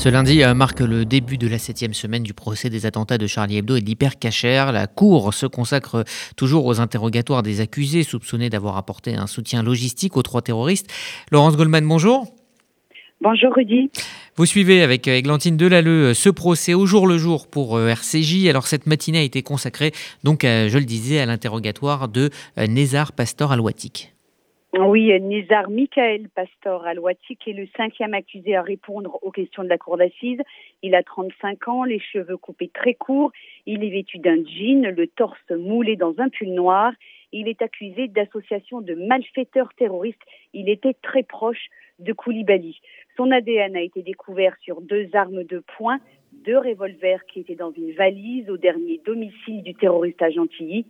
Ce lundi euh, marque le début de la septième semaine du procès des attentats de Charlie Hebdo et d'Hypercacher. La Cour se consacre toujours aux interrogatoires des accusés soupçonnés d'avoir apporté un soutien logistique aux trois terroristes. Laurence Goldman, bonjour. Bonjour Rudy. Vous suivez avec Églantine Delalleux ce procès au jour le jour pour euh, RCJ. Alors cette matinée a été consacrée, donc, je le disais, à l'interrogatoire de euh, Nézar Pastor Alouatik. Oui, Nézar Michael Pastor Alouatik est le cinquième accusé à répondre aux questions de la cour d'assises. Il a 35 ans, les cheveux coupés très courts, il est vêtu d'un jean, le torse moulé dans un pull noir. Il est accusé d'association de malfaiteurs terroristes. Il était très proche de Koulibaly. Son ADN a été découvert sur deux armes de poing, deux revolvers qui étaient dans une valise au dernier domicile du terroriste à Gentilly.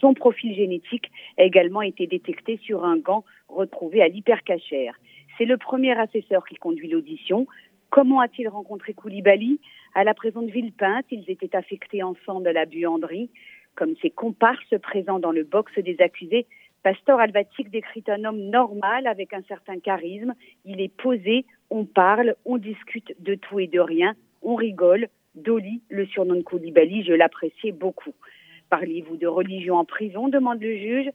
Son profil génétique a également été détecté sur un gant retrouvé à l'hypercachère. C'est le premier assesseur qui conduit l'audition. Comment a-t-il rencontré Koulibaly? À la prison de Villepinte, ils étaient affectés ensemble à la buanderie. Comme ses comparses présents dans le box des accusés, Pasteur Alvatic décrit un homme normal avec un certain charisme. Il est posé, on parle, on discute de tout et de rien, on rigole. Dolly, le surnom de Koulibaly, je l'appréciais beaucoup. Parliez-vous de religion en prison demande le juge.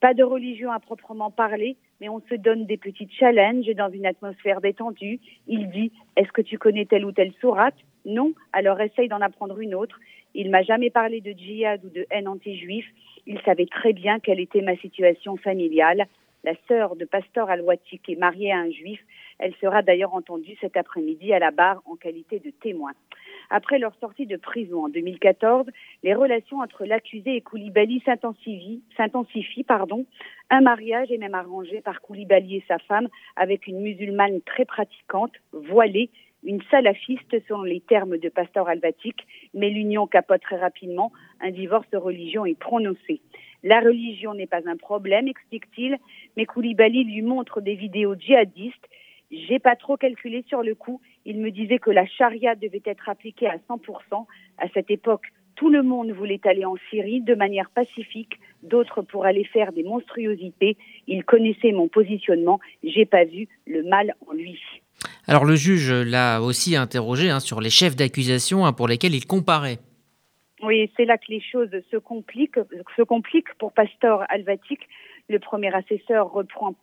Pas de religion à proprement parler, mais on se donne des petits challenges dans une atmosphère détendue. Il dit Est-ce que tu connais telle ou telle sourate? Non, alors essaye d'en apprendre une autre. Il m'a jamais parlé de djihad ou de haine anti-juif. Il savait très bien quelle était ma situation familiale. La sœur de Pasteur Alouatik est mariée à un juif. Elle sera d'ailleurs entendue cet après-midi à la barre en qualité de témoin. Après leur sortie de prison en 2014, les relations entre l'accusé et Koulibaly s'intensifient. Pardon. Un mariage est même arrangé par Koulibaly et sa femme avec une musulmane très pratiquante, voilée, une salafiste selon les termes de Pasteur Alvatic, mais l'union capote très rapidement. Un divorce de religion est prononcé. La religion n'est pas un problème, explique-t-il, mais Koulibaly lui montre des vidéos djihadistes. J'ai pas trop calculé sur le coup. Il me disait que la charia devait être appliquée à 100%. À cette époque, tout le monde voulait aller en Syrie de manière pacifique, d'autres pour aller faire des monstruosités. Il connaissait mon positionnement. J'ai pas vu le mal en lui. Alors le juge l'a aussi interrogé hein, sur les chefs d'accusation hein, pour lesquels il comparait. Oui, c'est là que les choses se compliquent, se compliquent pour Pastor Alvatic. Le premier assesseur reprend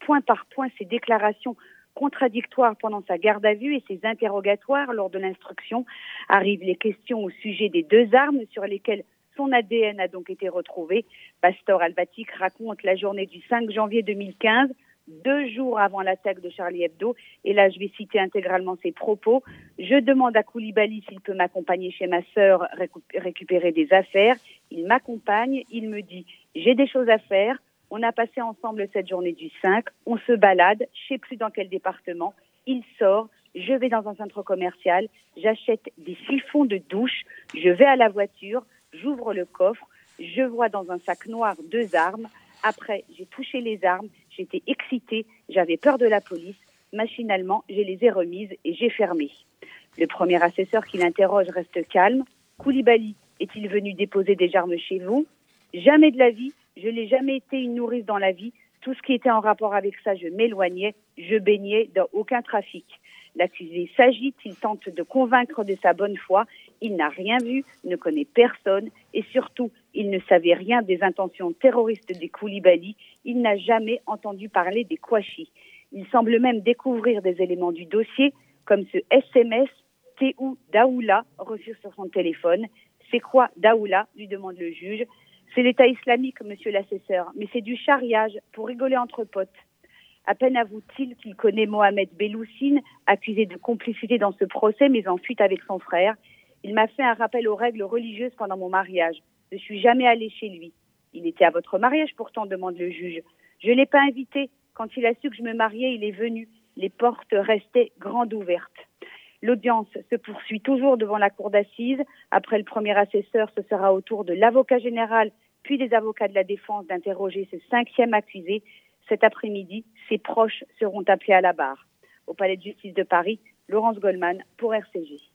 point par point ses déclarations contradictoires pendant sa garde à vue et ses interrogatoires lors de l'instruction. Arrivent les questions au sujet des deux armes sur lesquelles son ADN a donc été retrouvé. Pastor Alvatic raconte la journée du 5 janvier 2015 deux jours avant l'attaque de Charlie Hebdo. Et là, je vais citer intégralement ses propos. Je demande à Koulibaly s'il peut m'accompagner chez ma sœur récupérer des affaires. Il m'accompagne. Il me dit, j'ai des choses à faire. On a passé ensemble cette journée du 5. On se balade. Je sais plus dans quel département. Il sort. Je vais dans un centre commercial. J'achète des siphons de douche. Je vais à la voiture. J'ouvre le coffre. Je vois dans un sac noir deux armes. Après, j'ai touché les armes J'étais excitée, j'avais peur de la police. Machinalement, je les ai remises et j'ai fermé. Le premier assesseur qui l'interroge reste calme. Koulibaly, est-il venu déposer des armes chez vous? Jamais de la vie. Je n'ai jamais été une nourrice dans la vie. Tout ce qui était en rapport avec ça, je m'éloignais. Je baignais dans aucun trafic. L'accusé s'agite, il tente de convaincre de sa bonne foi. Il n'a rien vu, ne connaît personne et surtout, il ne savait rien des intentions terroristes des Koulibaly. Il n'a jamais entendu parler des Kouachi. Il semble même découvrir des éléments du dossier, comme ce SMS Théou Daoula reçu sur son téléphone. C'est quoi Daoula lui demande le juge. C'est l'État islamique, monsieur l'assesseur, mais c'est du chariage pour rigoler entre potes. À peine avoue-t-il qu'il connaît Mohamed Belloussine, accusé de complicité dans ce procès, mais en fuite avec son frère. Il m'a fait un rappel aux règles religieuses pendant mon mariage. Je ne suis jamais allée chez lui. Il était à votre mariage pourtant, demande le juge. Je ne l'ai pas invité. Quand il a su que je me mariais, il est venu. Les portes restaient grandes ouvertes. L'audience se poursuit toujours devant la cour d'assises. Après le premier assesseur, ce sera au tour de l'avocat général, puis des avocats de la défense d'interroger ce cinquième accusé cet après-midi, ses proches seront appelés à la barre. Au Palais de justice de Paris, Laurence Goldman pour RCG.